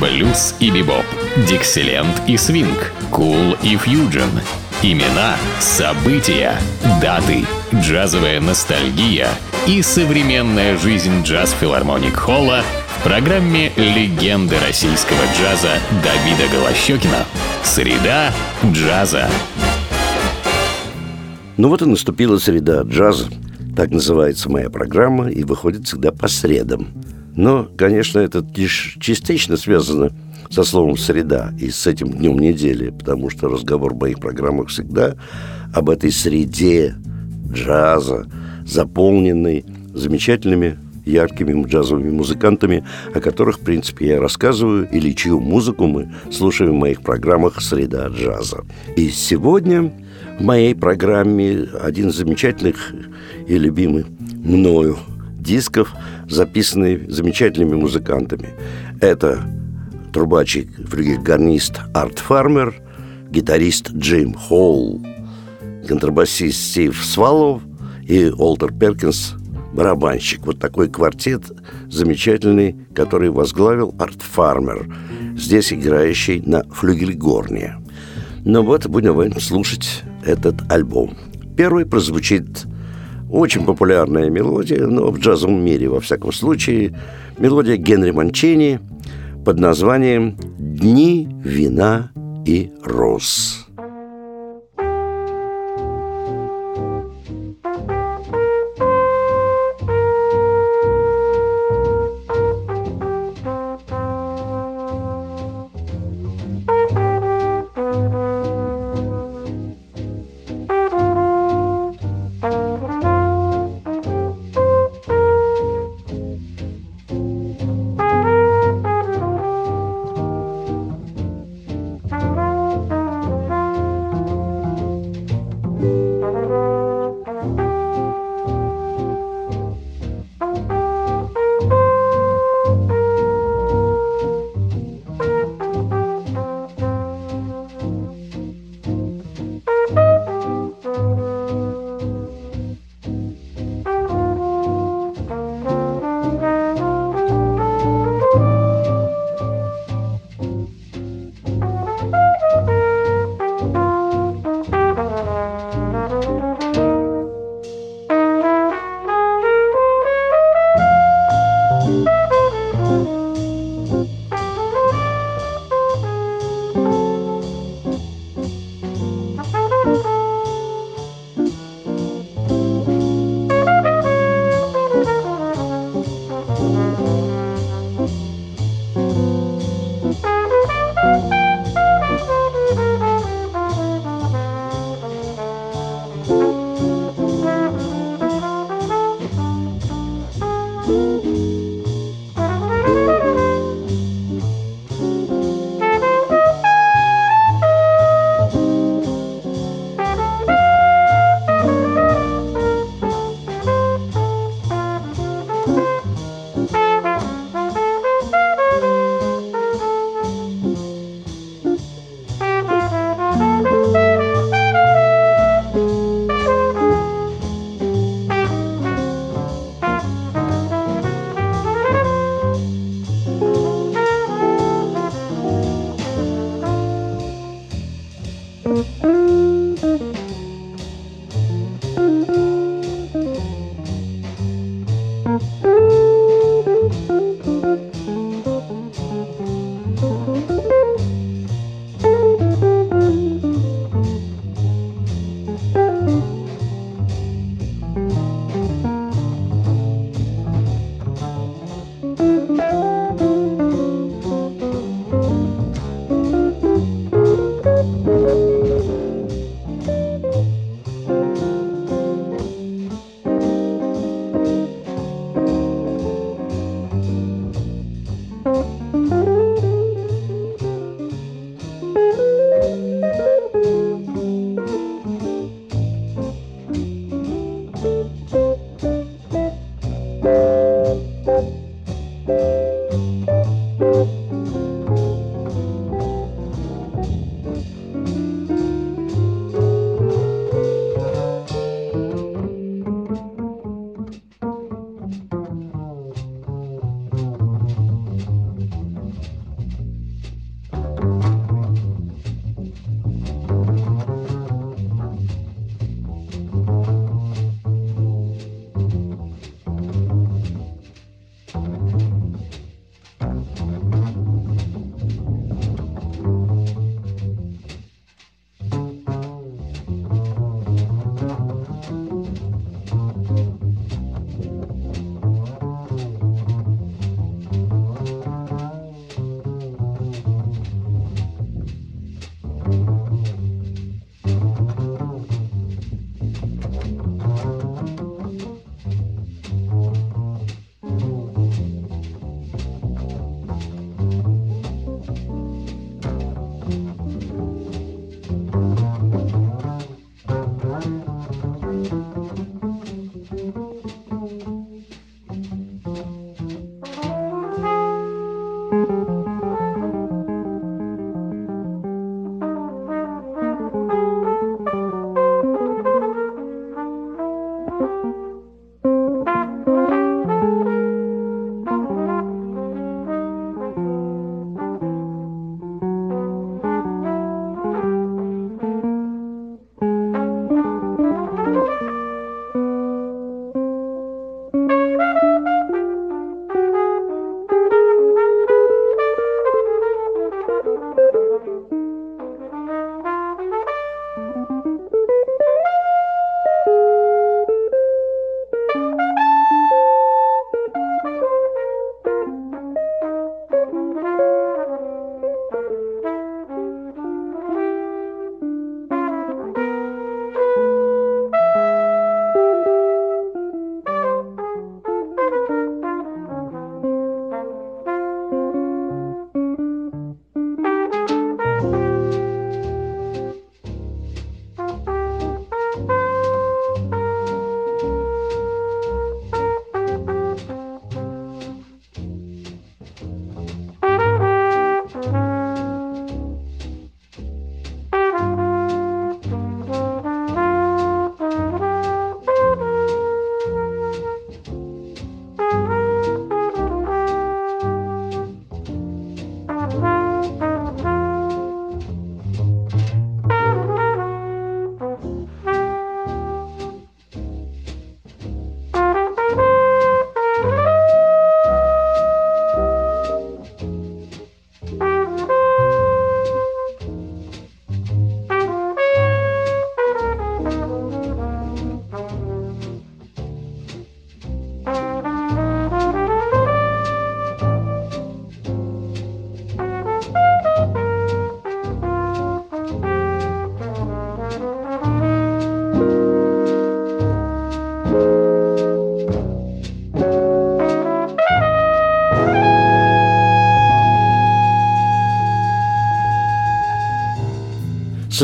блюз и бибоп, дикселент и свинг, кул и фьюджен. Имена, события, даты, джазовая ностальгия и современная жизнь джаз-филармоник Холла в программе «Легенды российского джаза» Давида Голощекина. Среда джаза. Ну вот и наступила среда джаза. Так называется моя программа и выходит всегда по средам. Но, конечно, это лишь частично связано со словом «среда» и с этим днем недели, потому что разговор в моих программах всегда об этой среде джаза, заполненной замечательными яркими джазовыми музыкантами, о которых, в принципе, я рассказываю, или чью музыку мы слушаем в моих программах «Среда джаза». И сегодня в моей программе один из замечательных и любимый мною дисков, записанный замечательными музыкантами. Это трубачик, флюгельгарнист Арт Фармер, гитарист Джим Холл, контрабасист Стив Свалов и Олтер Перкинс, барабанщик. Вот такой квартет замечательный, который возглавил Арт Фармер, здесь играющий на флюгельгорне. Ну вот, будем слушать этот альбом. Первый прозвучит очень популярная мелодия, но в джазовом мире, во всяком случае, мелодия Генри Манчини – под названием «Дни вина и роз».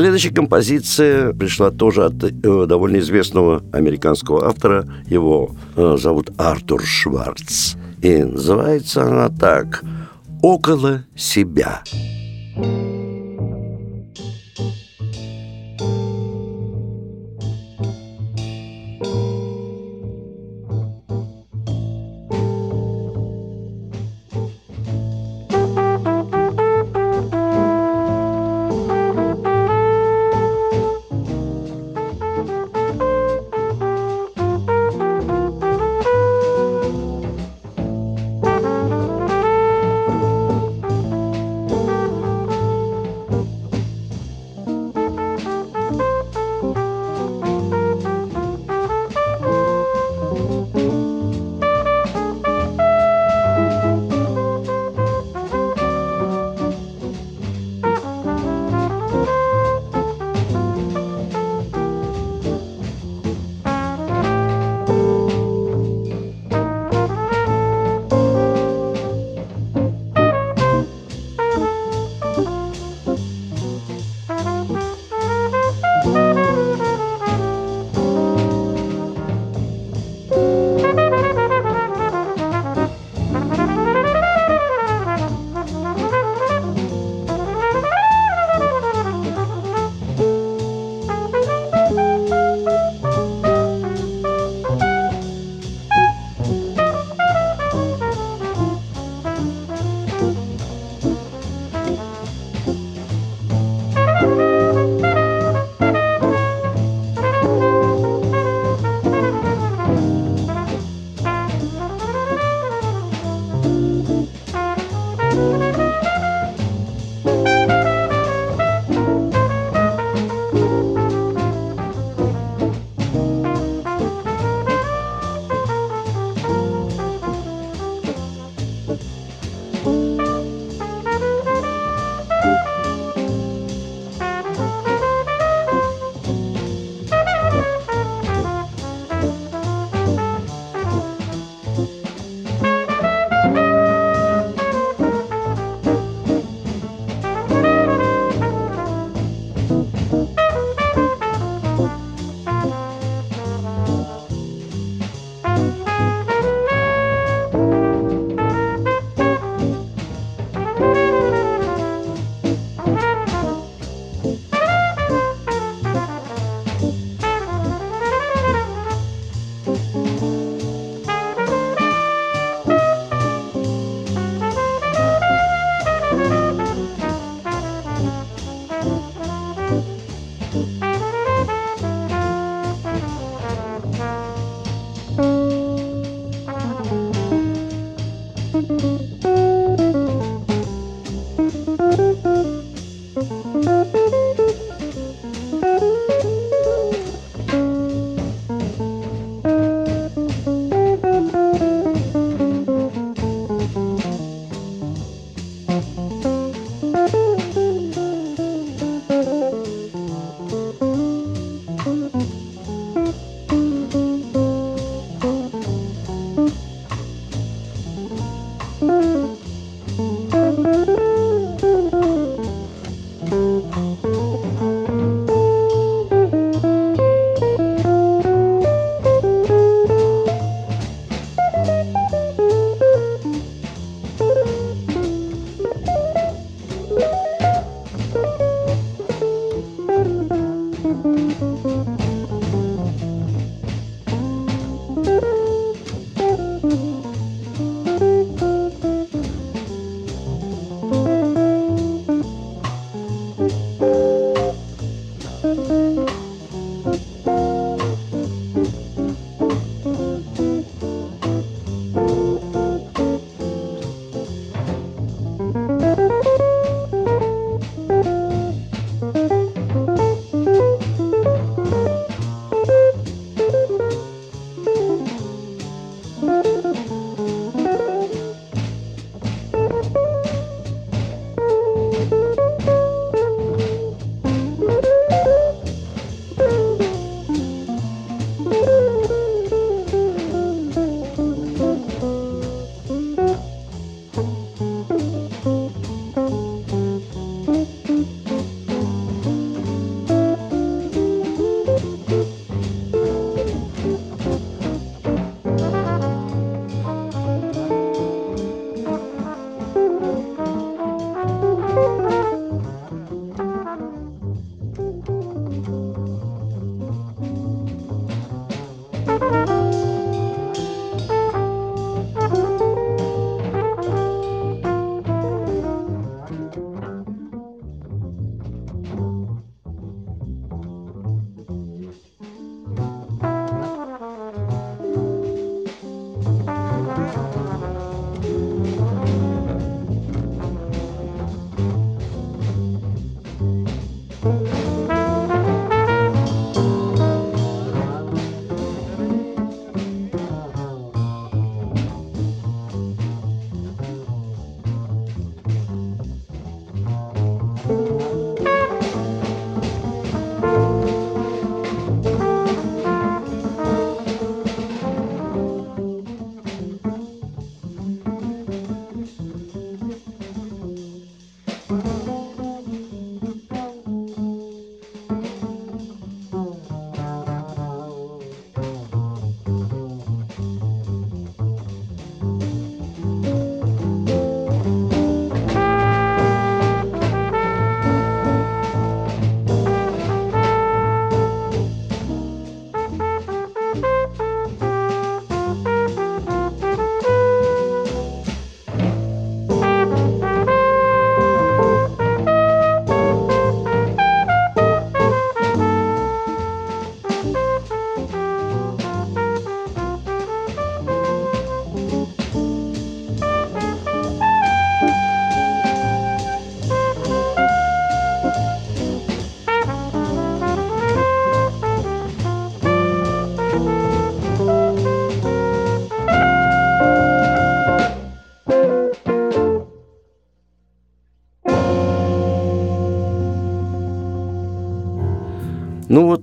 Следующая композиция пришла тоже от э, довольно известного американского автора. Его э, зовут Артур Шварц. И называется она так «Около себя».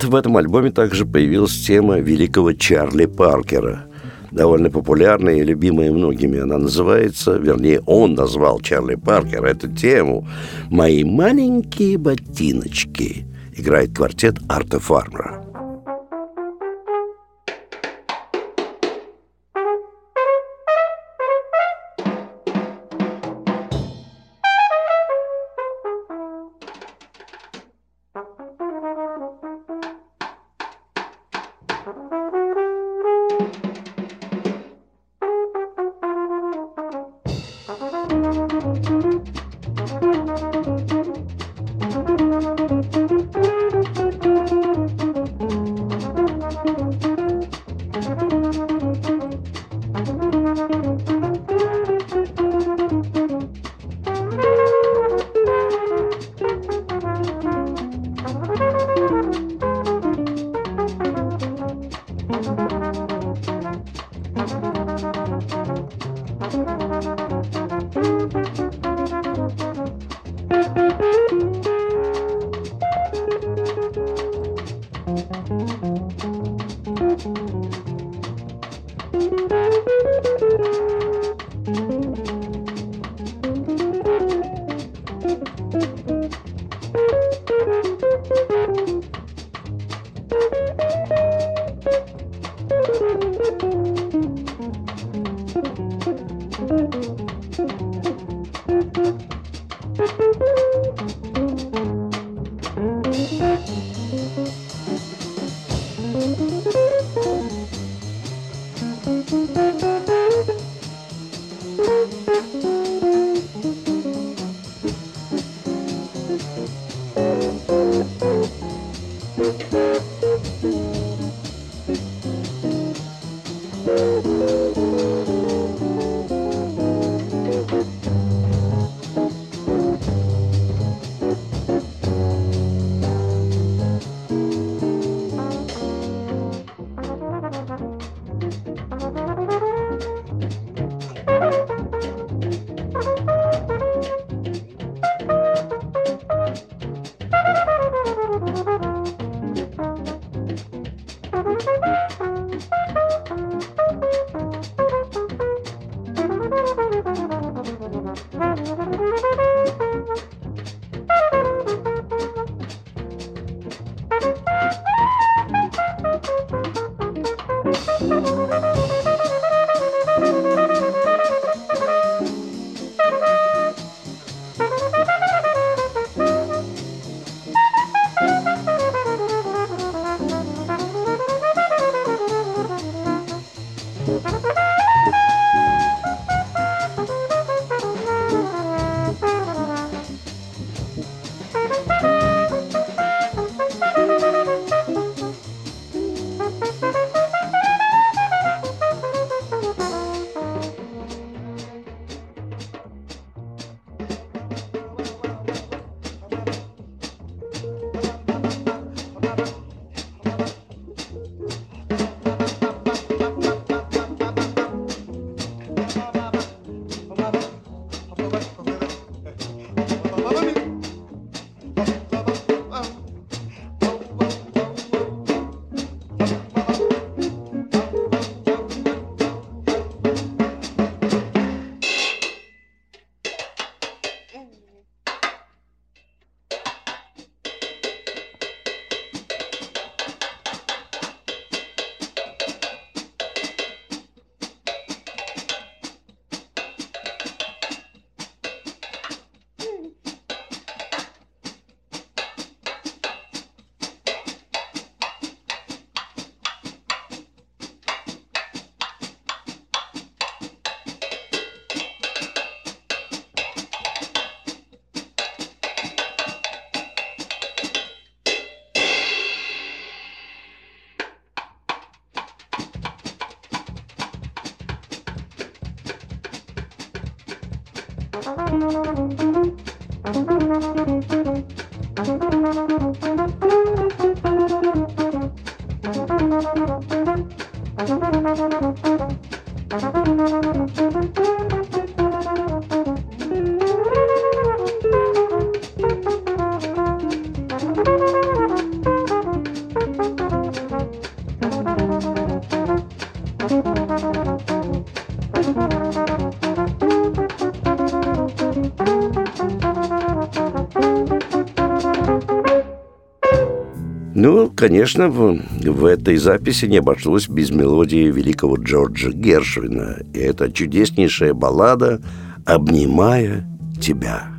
Вот в этом альбоме также появилась тема великого Чарли Паркера – довольно популярная и любимая многими. Она называется, вернее, он назвал Чарли Паркер эту тему «Мои маленькие ботиночки». Играет квартет Арта Фармера. Конечно, в, в этой записи не обошлось без мелодии великого Джорджа Гершвина. И это чудеснейшая баллада «Обнимая тебя».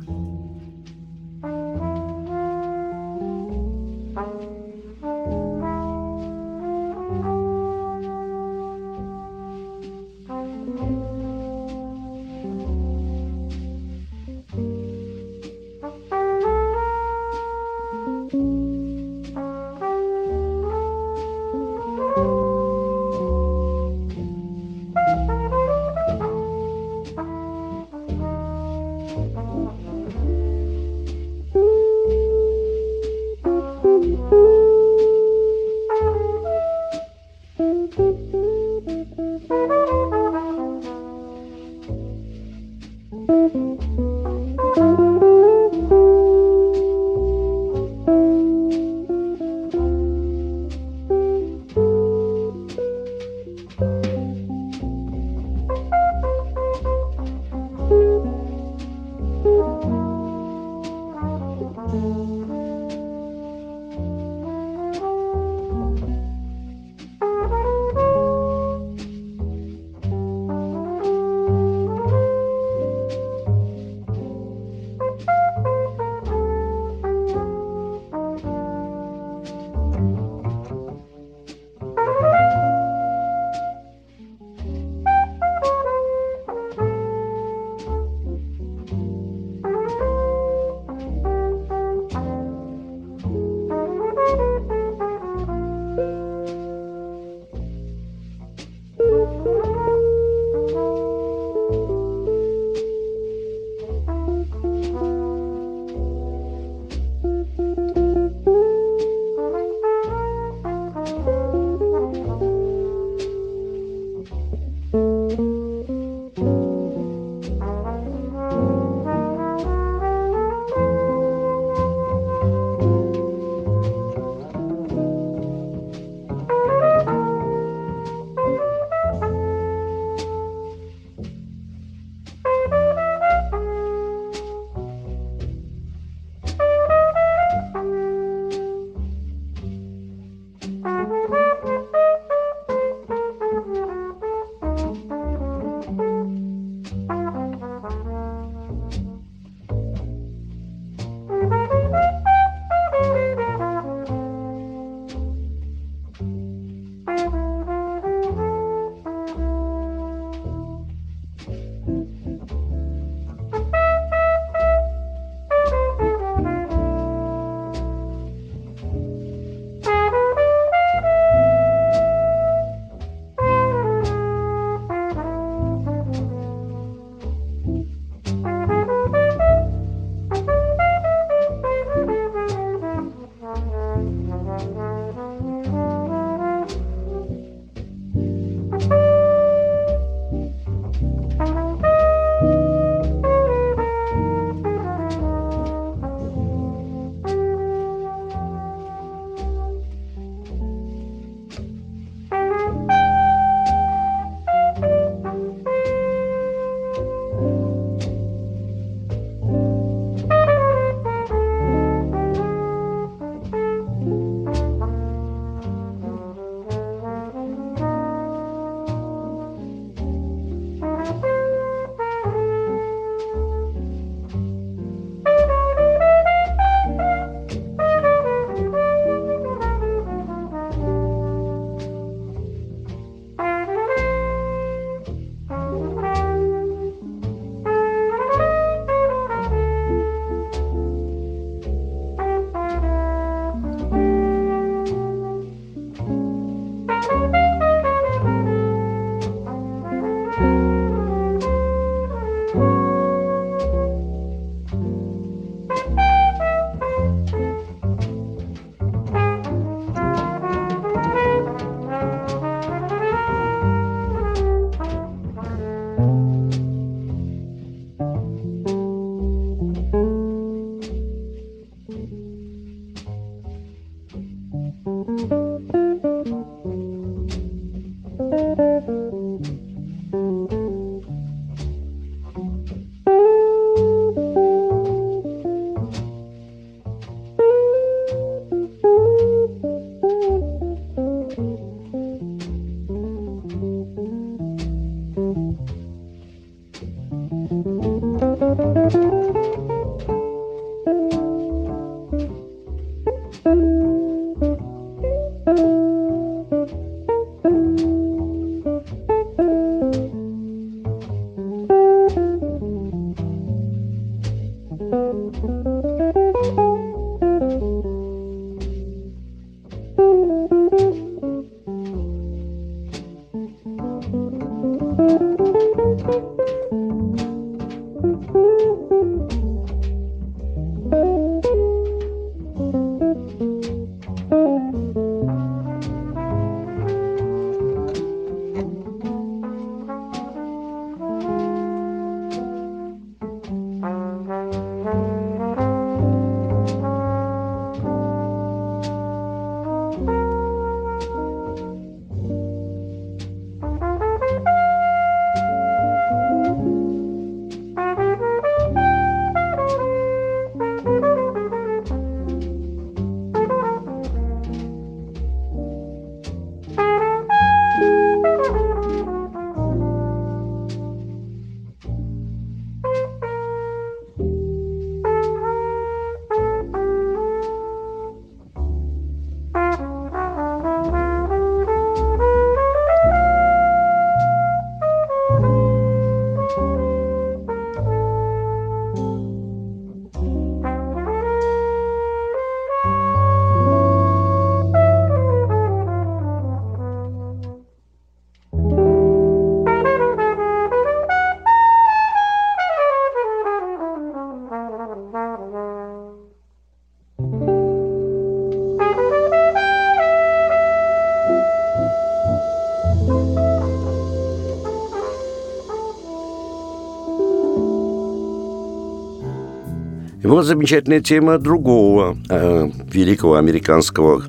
Вот замечательная тема другого э, великого американского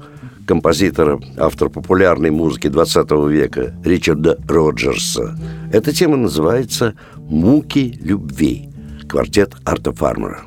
композитора, автора популярной музыки 20 века Ричарда Роджерса. Эта тема называется «Муки любви» квартет Арта Фармера.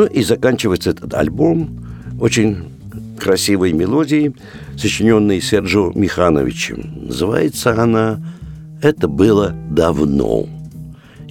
Ну и заканчивается этот альбом очень красивой мелодии, сочиненной Серджио Михановичем. Называется она «Это было давно»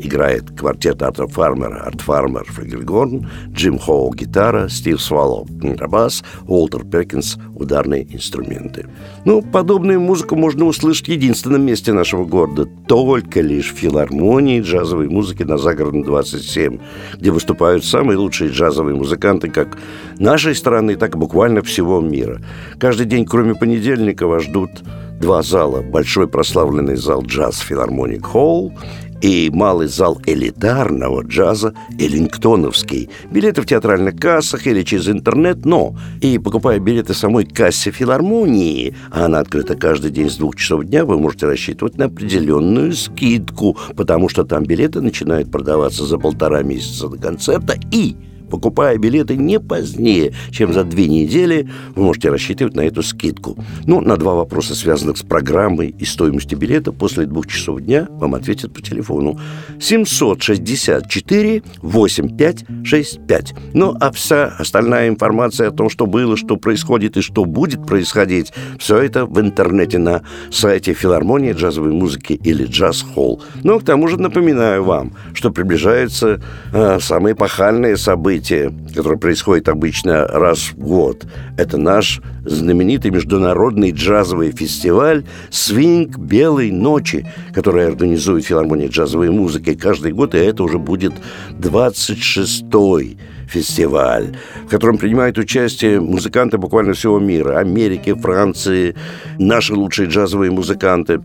играет квартет Арта Фармера, Арт Фармер, флигельгорн, Джим Хоу гитара, Стив Свалло контрабас, Уолтер Перкинс ударные инструменты. Ну, подобную музыку можно услышать в единственном месте нашего города, только лишь в филармонии джазовой музыки на Загородном 27, где выступают самые лучшие джазовые музыканты как нашей страны, так и буквально всего мира. Каждый день, кроме понедельника, вас ждут два зала. Большой прославленный зал джаз Филармоник Холл и малый зал элитарного джаза Эллингтоновский. Билеты в театральных кассах или через интернет, но и покупая билеты самой кассе филармонии, а она открыта каждый день с двух часов дня, вы можете рассчитывать на определенную скидку, потому что там билеты начинают продаваться за полтора месяца до концерта и Покупая билеты не позднее, чем за две недели, вы можете рассчитывать на эту скидку. Ну, на два вопроса, связанных с программой и стоимостью билета, после двух часов дня вам ответят по телефону 764 8565. Ну, а вся остальная информация о том, что было, что происходит и что будет происходить, все это в интернете на сайте филармонии джазовой музыки или джаз холл. Ну, к тому же напоминаю вам, что приближаются э, самые пахальные события событие, которое происходит обычно раз в год. Это наш знаменитый международный джазовый фестиваль «Свинг Белой ночи», который организует филармония джазовой музыки каждый год, и это уже будет 26-й фестиваль, в котором принимают участие музыканты буквально всего мира. Америки, Франции, наши лучшие джазовые музыканты.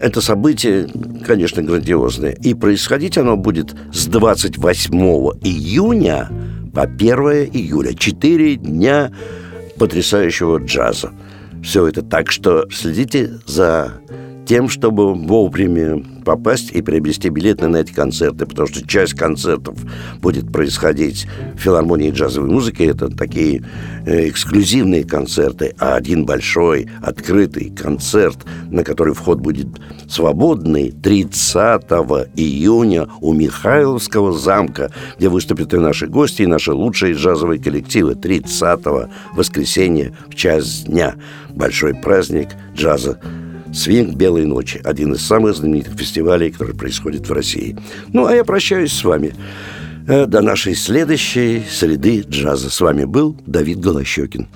Это событие, конечно, грандиозное. И происходить оно будет с 28 июня по 1 июля. Четыре дня потрясающего джаза. Все это так, что следите за тем, чтобы вовремя попасть и приобрести билеты на эти концерты, потому что часть концертов будет происходить в филармонии джазовой музыки. Это такие э, эксклюзивные концерты, а один большой открытый концерт, на который вход будет свободный 30 июня у Михайловского замка, где выступят и наши гости, и наши лучшие джазовые коллективы 30 воскресенья в час дня. Большой праздник джаза «Свинг Белой ночи» – один из самых знаменитых фестивалей, который происходит в России. Ну, а я прощаюсь с вами. Э, до нашей следующей среды джаза. С вами был Давид Голощекин.